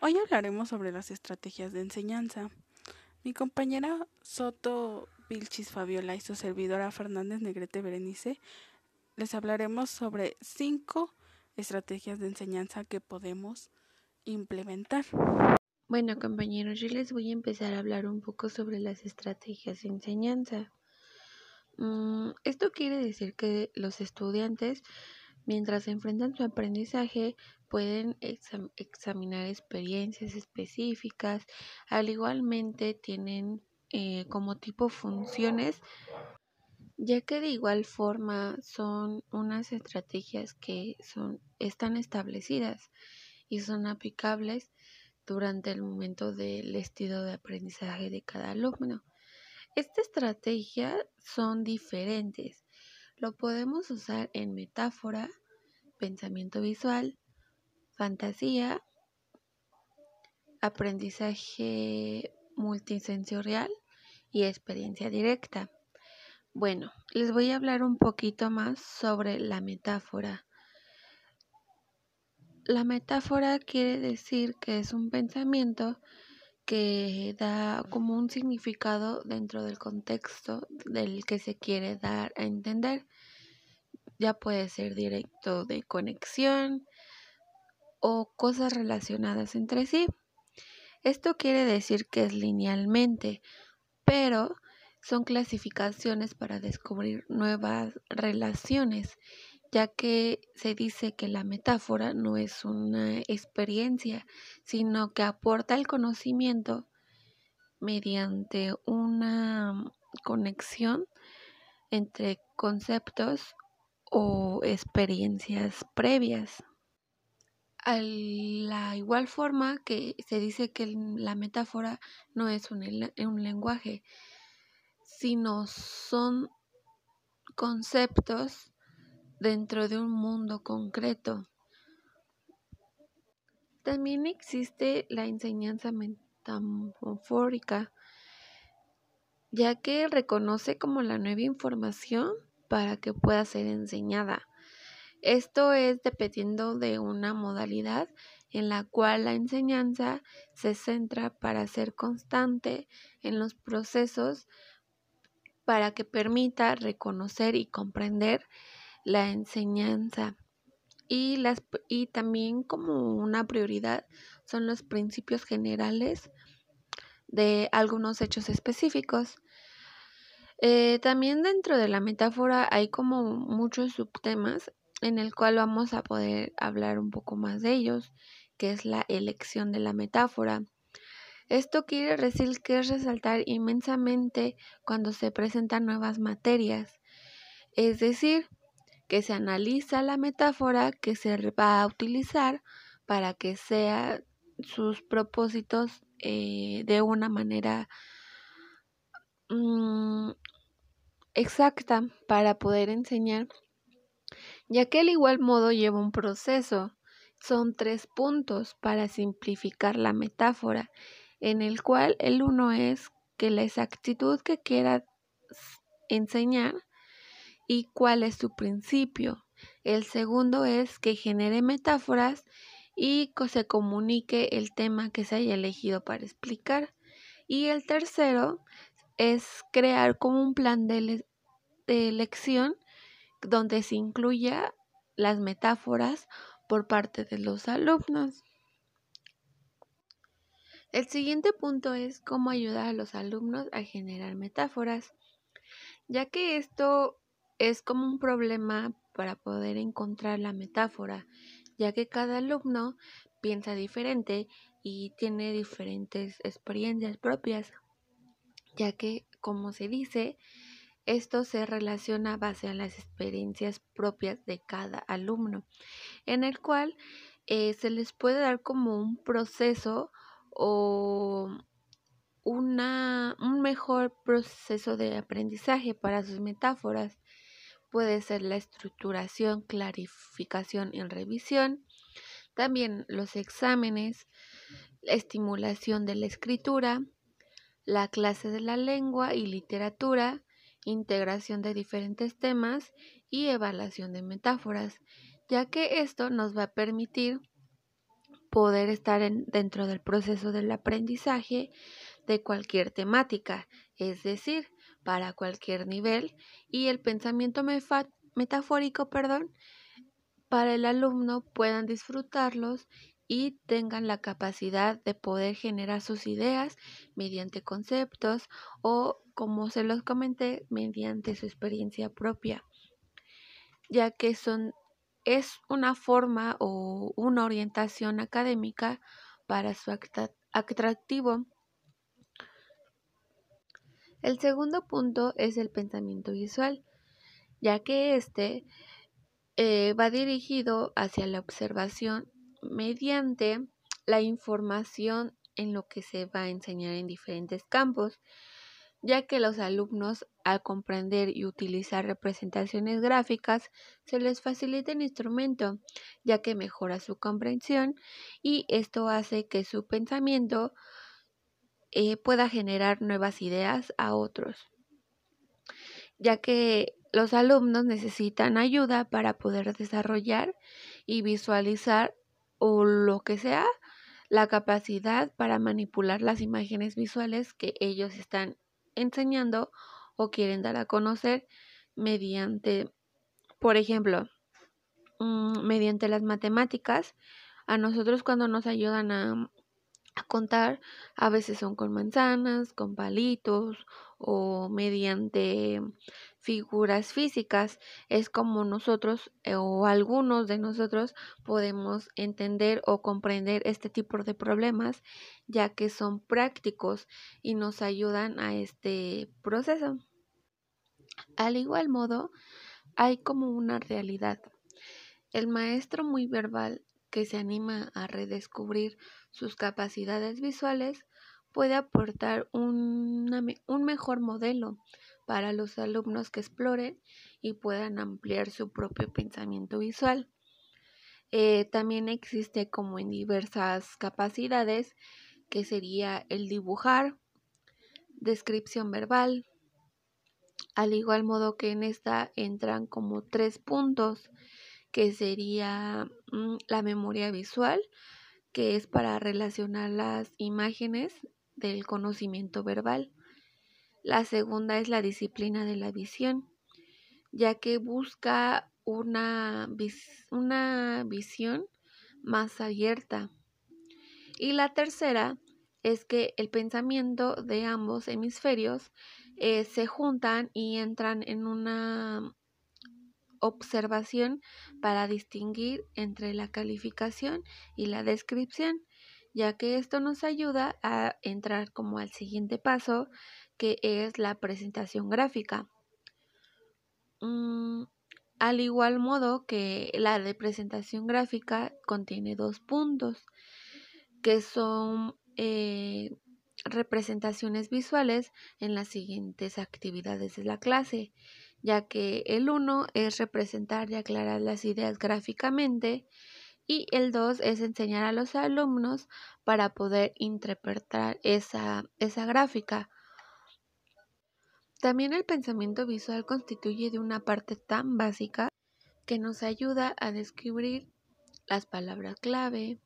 Hoy hablaremos sobre las estrategias de enseñanza. Mi compañera Soto Vilchis Fabiola y su servidora Fernández Negrete Berenice les hablaremos sobre cinco estrategias de enseñanza que podemos implementar. Bueno, compañeros, yo les voy a empezar a hablar un poco sobre las estrategias de enseñanza. Mm, esto quiere decir que los estudiantes Mientras enfrentan su aprendizaje, pueden examinar experiencias específicas, al igualmente tienen eh, como tipo funciones, ya que de igual forma son unas estrategias que son, están establecidas y son aplicables durante el momento del estilo de aprendizaje de cada alumno. Esta estrategia son diferentes lo podemos usar en metáfora, pensamiento visual, fantasía, aprendizaje multisensorial y experiencia directa. Bueno, les voy a hablar un poquito más sobre la metáfora. La metáfora quiere decir que es un pensamiento que da como un significado dentro del contexto del que se quiere dar a entender. Ya puede ser directo de conexión o cosas relacionadas entre sí. Esto quiere decir que es linealmente, pero son clasificaciones para descubrir nuevas relaciones ya que se dice que la metáfora no es una experiencia, sino que aporta el conocimiento mediante una conexión entre conceptos o experiencias previas. A la igual forma que se dice que la metáfora no es un, un lenguaje, sino son conceptos dentro de un mundo concreto. También existe la enseñanza metamorfórica, ya que reconoce como la nueva información para que pueda ser enseñada. Esto es dependiendo de una modalidad en la cual la enseñanza se centra para ser constante en los procesos para que permita reconocer y comprender la enseñanza y, las, y también como una prioridad son los principios generales de algunos hechos específicos. Eh, también dentro de la metáfora hay como muchos subtemas en el cual vamos a poder hablar un poco más de ellos, que es la elección de la metáfora. Esto quiere decir que es resaltar inmensamente cuando se presentan nuevas materias, es decir, que se analiza la metáfora que se va a utilizar para que sea sus propósitos eh, de una manera mm, exacta para poder enseñar, ya que al igual modo lleva un proceso. Son tres puntos para simplificar la metáfora, en el cual el uno es que la exactitud que quiera enseñar y cuál es su principio. El segundo es que genere metáforas y que se comunique el tema que se haya elegido para explicar. Y el tercero es crear como un plan de, de lección donde se incluya las metáforas por parte de los alumnos. El siguiente punto es cómo ayudar a los alumnos a generar metáforas, ya que esto es como un problema para poder encontrar la metáfora, ya que cada alumno piensa diferente y tiene diferentes experiencias propias, ya que, como se dice, esto se relaciona base a las experiencias propias de cada alumno, en el cual eh, se les puede dar como un proceso o una, un mejor proceso de aprendizaje para sus metáforas. Puede ser la estructuración, clarificación y revisión, también los exámenes, la estimulación de la escritura, la clase de la lengua y literatura, integración de diferentes temas y evaluación de metáforas, ya que esto nos va a permitir poder estar dentro del proceso del aprendizaje de cualquier temática, es decir, para cualquier nivel y el pensamiento metafórico, perdón, para el alumno puedan disfrutarlos y tengan la capacidad de poder generar sus ideas mediante conceptos o, como se los comenté, mediante su experiencia propia, ya que son es una forma o una orientación académica para su atractivo. El segundo punto es el pensamiento visual, ya que este eh, va dirigido hacia la observación mediante la información en lo que se va a enseñar en diferentes campos, ya que los alumnos al comprender y utilizar representaciones gráficas se les facilita el instrumento, ya que mejora su comprensión y esto hace que su pensamiento eh, pueda generar nuevas ideas a otros, ya que los alumnos necesitan ayuda para poder desarrollar y visualizar o lo que sea la capacidad para manipular las imágenes visuales que ellos están enseñando o quieren dar a conocer mediante, por ejemplo, mm, mediante las matemáticas. A nosotros cuando nos ayudan a, a contar, a veces son con manzanas, con palitos o mediante figuras físicas. Es como nosotros eh, o algunos de nosotros podemos entender o comprender este tipo de problemas ya que son prácticos y nos ayudan a este proceso. Al igual modo, hay como una realidad. El maestro muy verbal que se anima a redescubrir sus capacidades visuales puede aportar un mejor modelo para los alumnos que exploren y puedan ampliar su propio pensamiento visual. Eh, también existe como en diversas capacidades que sería el dibujar, descripción verbal, al igual modo que en esta entran como tres puntos que sería mm, la memoria visual, que es para relacionar las imágenes del conocimiento verbal. La segunda es la disciplina de la visión, ya que busca una, una visión más abierta. Y la tercera es que el pensamiento de ambos hemisferios eh, se juntan y entran en una observación para distinguir entre la calificación y la descripción, ya que esto nos ayuda a entrar como al siguiente paso, que es la presentación gráfica. Mm, al igual modo que la de presentación gráfica contiene dos puntos, que son eh, representaciones visuales en las siguientes actividades de la clase, ya que el uno es representar y aclarar las ideas gráficamente y el dos es enseñar a los alumnos para poder interpretar esa, esa gráfica también el pensamiento visual constituye de una parte tan básica que nos ayuda a descubrir las palabras clave.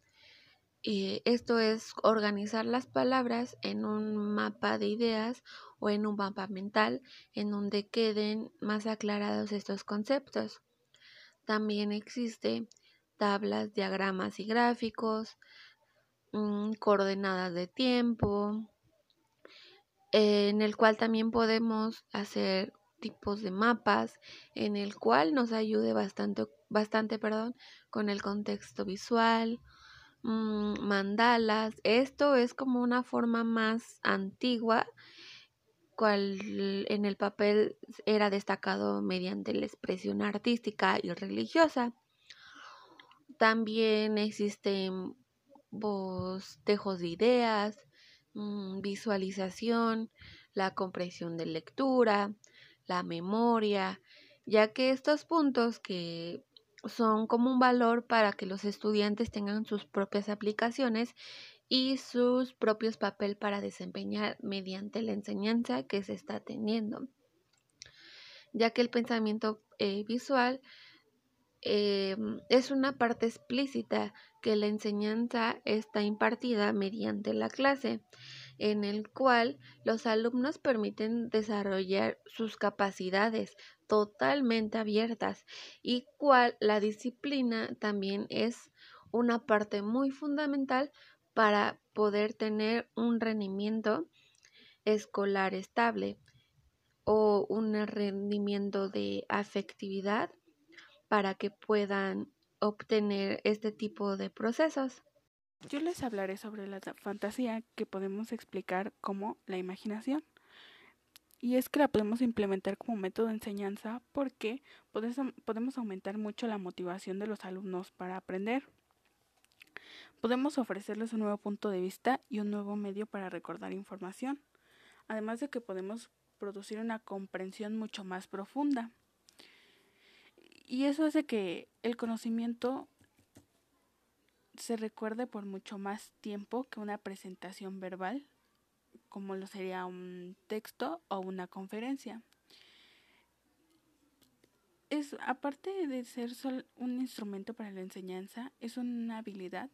y esto es organizar las palabras en un mapa de ideas o en un mapa mental en donde queden más aclarados estos conceptos. También existe tablas, diagramas y gráficos, mm, coordenadas de tiempo, en el cual también podemos hacer tipos de mapas, en el cual nos ayude bastante, bastante perdón, con el contexto visual, mm, mandalas. Esto es como una forma más antigua, cual en el papel era destacado mediante la expresión artística y religiosa. También existen bosquejos de ideas, Mm, visualización, la comprensión de lectura, la memoria, ya que estos puntos que son como un valor para que los estudiantes tengan sus propias aplicaciones y sus propios papel para desempeñar mediante la enseñanza que se está teniendo, ya que el pensamiento eh, visual em, es una parte explícita que la enseñanza está impartida mediante la clase, en el cual los alumnos permiten desarrollar sus capacidades totalmente abiertas y cual la disciplina también es una parte muy fundamental para poder tener un rendimiento escolar estable o un rendimiento de afectividad para que puedan obtener este tipo de procesos. Yo les hablaré sobre la fantasía que podemos explicar como la imaginación. Y es que la podemos implementar como método de enseñanza porque podemos aumentar mucho la motivación de los alumnos para aprender. Podemos ofrecerles un nuevo punto de vista y un nuevo medio para recordar información, además de que podemos producir una comprensión mucho más profunda. Y eso hace que el conocimiento se recuerde por mucho más tiempo que una presentación verbal, como lo sería un texto o una conferencia. Es aparte de ser un instrumento para la enseñanza, es una habilidad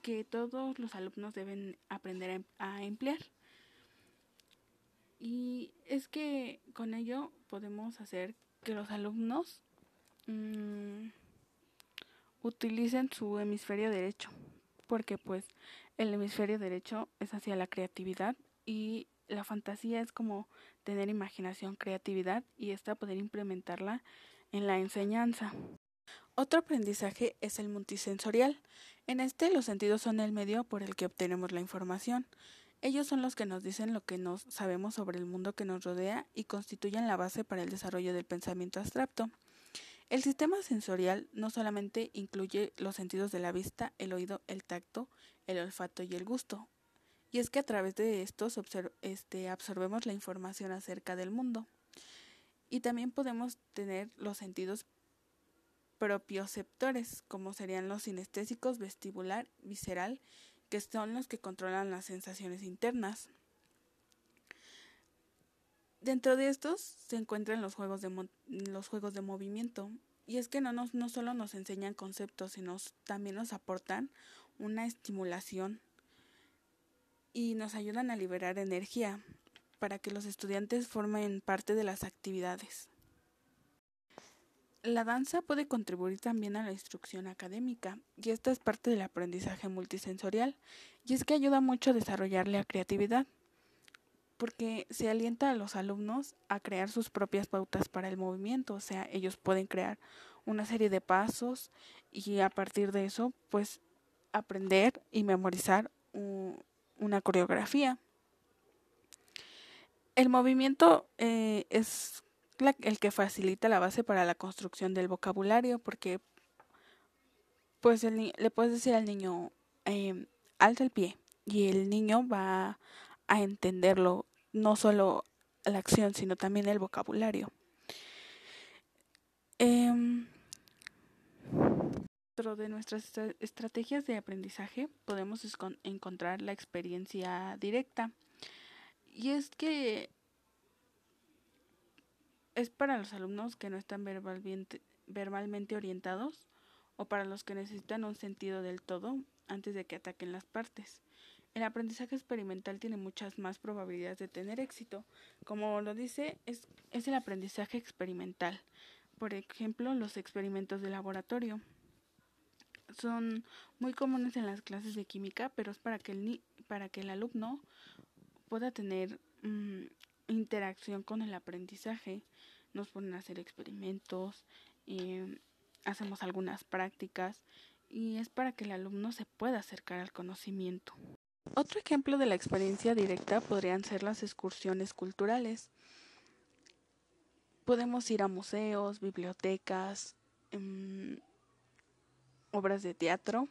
que todos los alumnos deben aprender em, a, emplear. Y es que con ello podemos hacer que los alumnos mmm, utilicen su hemisferio derecho, porque pues el hemisferio derecho es hacia la creatividad y la fantasía es como tener imaginación, creatividad y esta poder implementarla en la enseñanza. Otro aprendizaje es el multisensorial. En este los sentidos son el medio por el que obtenemos la información. Ellos son los que nos dicen lo que nos sabemos sobre el mundo que nos rodea y constituyen la base para el desarrollo del pensamiento abstracto. El sistema sensorial no solamente incluye los sentidos de la vista, el oído, el tacto, el olfato y el gusto. Y es que a través de estos este, absorbemos la información acerca del mundo. Y también podemos tener los sentidos propioceptores, como serían los sinestésicos, vestibular, visceral, que son los que controlan las sensaciones internas. Dentro de estos se encuentran los juegos de, los juegos de movimiento, y es que no, no solo nos enseñan conceptos, sino también nos aportan una estimulación y nos ayudan a liberar energía para que los estudiantes formen parte de las actividades. La danza puede contribuir también a la instrucción académica y esta es parte del aprendizaje multisensorial y es que ayuda mucho a desarrollar la creatividad porque se alienta a los alumnos a crear sus propias pautas para el movimiento, o sea, ellos pueden crear una serie de pasos y a partir de eso pues aprender y memorizar una coreografía. El movimiento eh, es el que facilita la base para la construcción del vocabulario porque pues le puedes decir al niño eh, alza el pie y el niño va a entenderlo no solo la acción sino también el vocabulario. Eh, dentro de nuestras estrategias de aprendizaje podemos encontrar la experiencia directa. Y es que es para los alumnos que no están verbalmente, orientados o para los que necesitan un sentido del todo antes de que ataquen las partes. El aprendizaje experimental tiene muchas más probabilidades de tener éxito. Como lo dice, es, es el aprendizaje experimental. Por ejemplo, los experimentos de laboratorio. Son muy comunes en las clases de química, pero es para que el, para que el alumno pueda tener mm, interacción con el aprendizaje. Nos ponen a hacer experimentos, eh, hacemos algunas prácticas y es para que el alumno se pueda acercar al conocimiento. Otro ejemplo de la experiencia directa podrían ser las excursiones culturales. Podemos ir a museos, bibliotecas, em, obras de teatro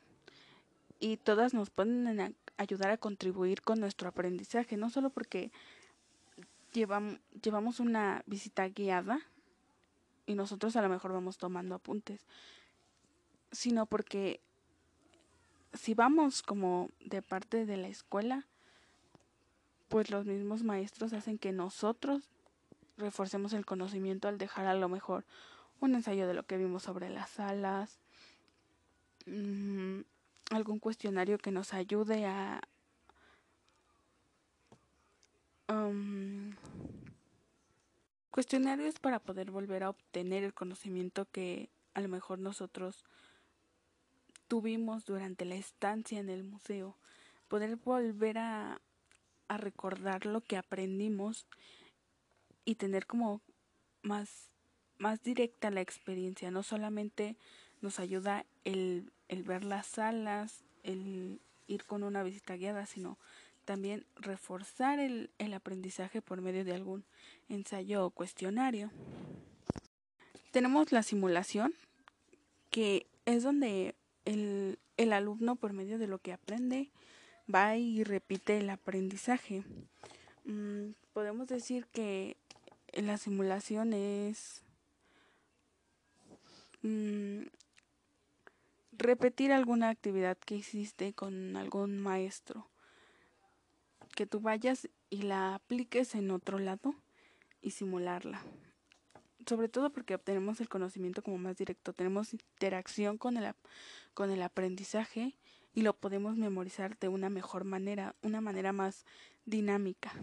y todas nos pueden ayudar a contribuir con nuestro aprendizaje, no solo porque llevamos una visita guiada y nosotros a lo mejor vamos tomando apuntes, sino porque si vamos como de parte de la escuela, pues los mismos maestros hacen que nosotros reforcemos el conocimiento al dejar a lo mejor un ensayo de lo que vimos sobre las alas, mm, algún cuestionario que nos ayude a cuestionarios para poder volver a obtener el conocimiento que a lo mejor nosotros tuvimos durante la estancia en el museo, poder volver a, a recordar lo que aprendimos y tener como más, más directa la experiencia, no solamente nos ayuda el, el ver las salas, el ir con una visita guiada, sino también reforzar el, el aprendizaje por medio de algún ensayo o cuestionario. Tenemos la simulación, que es donde el, el alumno por medio de lo que aprende va y repite el aprendizaje. Mm, podemos decir que la simulación es mm, repetir alguna actividad que hiciste con algún maestro. Que tú vayas y la apliques en otro lado y simularla. Sobre todo porque obtenemos el conocimiento como más directo, tenemos interacción con el, con el aprendizaje y lo podemos memorizar de una mejor manera, una manera más dinámica.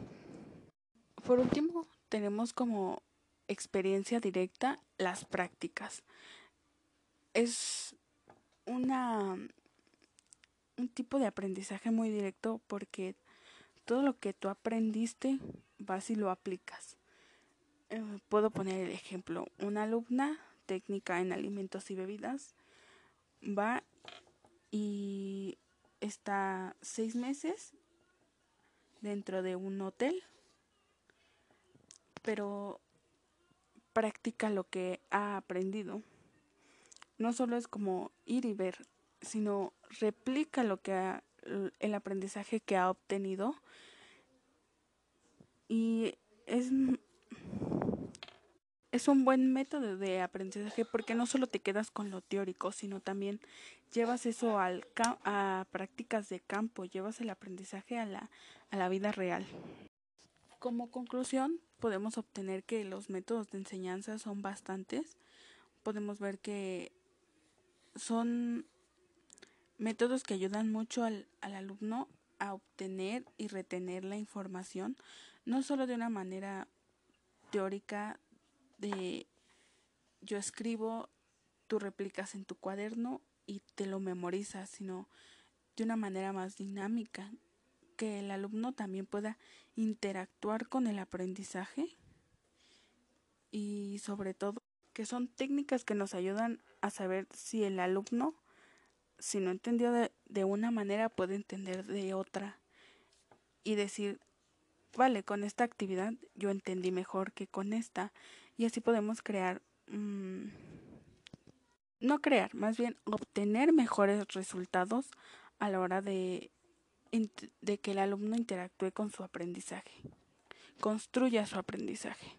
Por último, tenemos como experiencia directa las prácticas. Es una un tipo de aprendizaje muy directo porque todo lo que tú aprendiste vas y lo aplicas. Eh, puedo poner el ejemplo, una alumna técnica en alimentos y bebidas va y está seis meses dentro de un hotel pero practica lo que ha aprendido. No solo es como ir y ver, sino replica lo que ha, el aprendizaje que ha obtenido y es es un buen método de aprendizaje porque no solo te quedas con lo teórico, sino también llevas eso al a prácticas de campo, llevas el aprendizaje a la, a la vida real. Como conclusión, podemos obtener que los métodos de enseñanza son bastantes. Podemos ver que son métodos que ayudan mucho al, al, alumno a obtener y retener la información, no solo de una manera teórica de yo escribo, tú replicas en tu cuaderno y te lo memorizas, sino de una manera más dinámica, que el alumno también pueda interactuar con el aprendizaje y sobre todo que son técnicas que nos ayudan a saber si el alumno, si no entendió de, de una manera, puede entender de otra y decir, vale, con esta actividad yo entendí mejor que con esta y así podemos crear, mmm, no crear, más bien obtener mejores resultados a la hora de de que el alumno interactúe con su aprendizaje, construya su aprendizaje.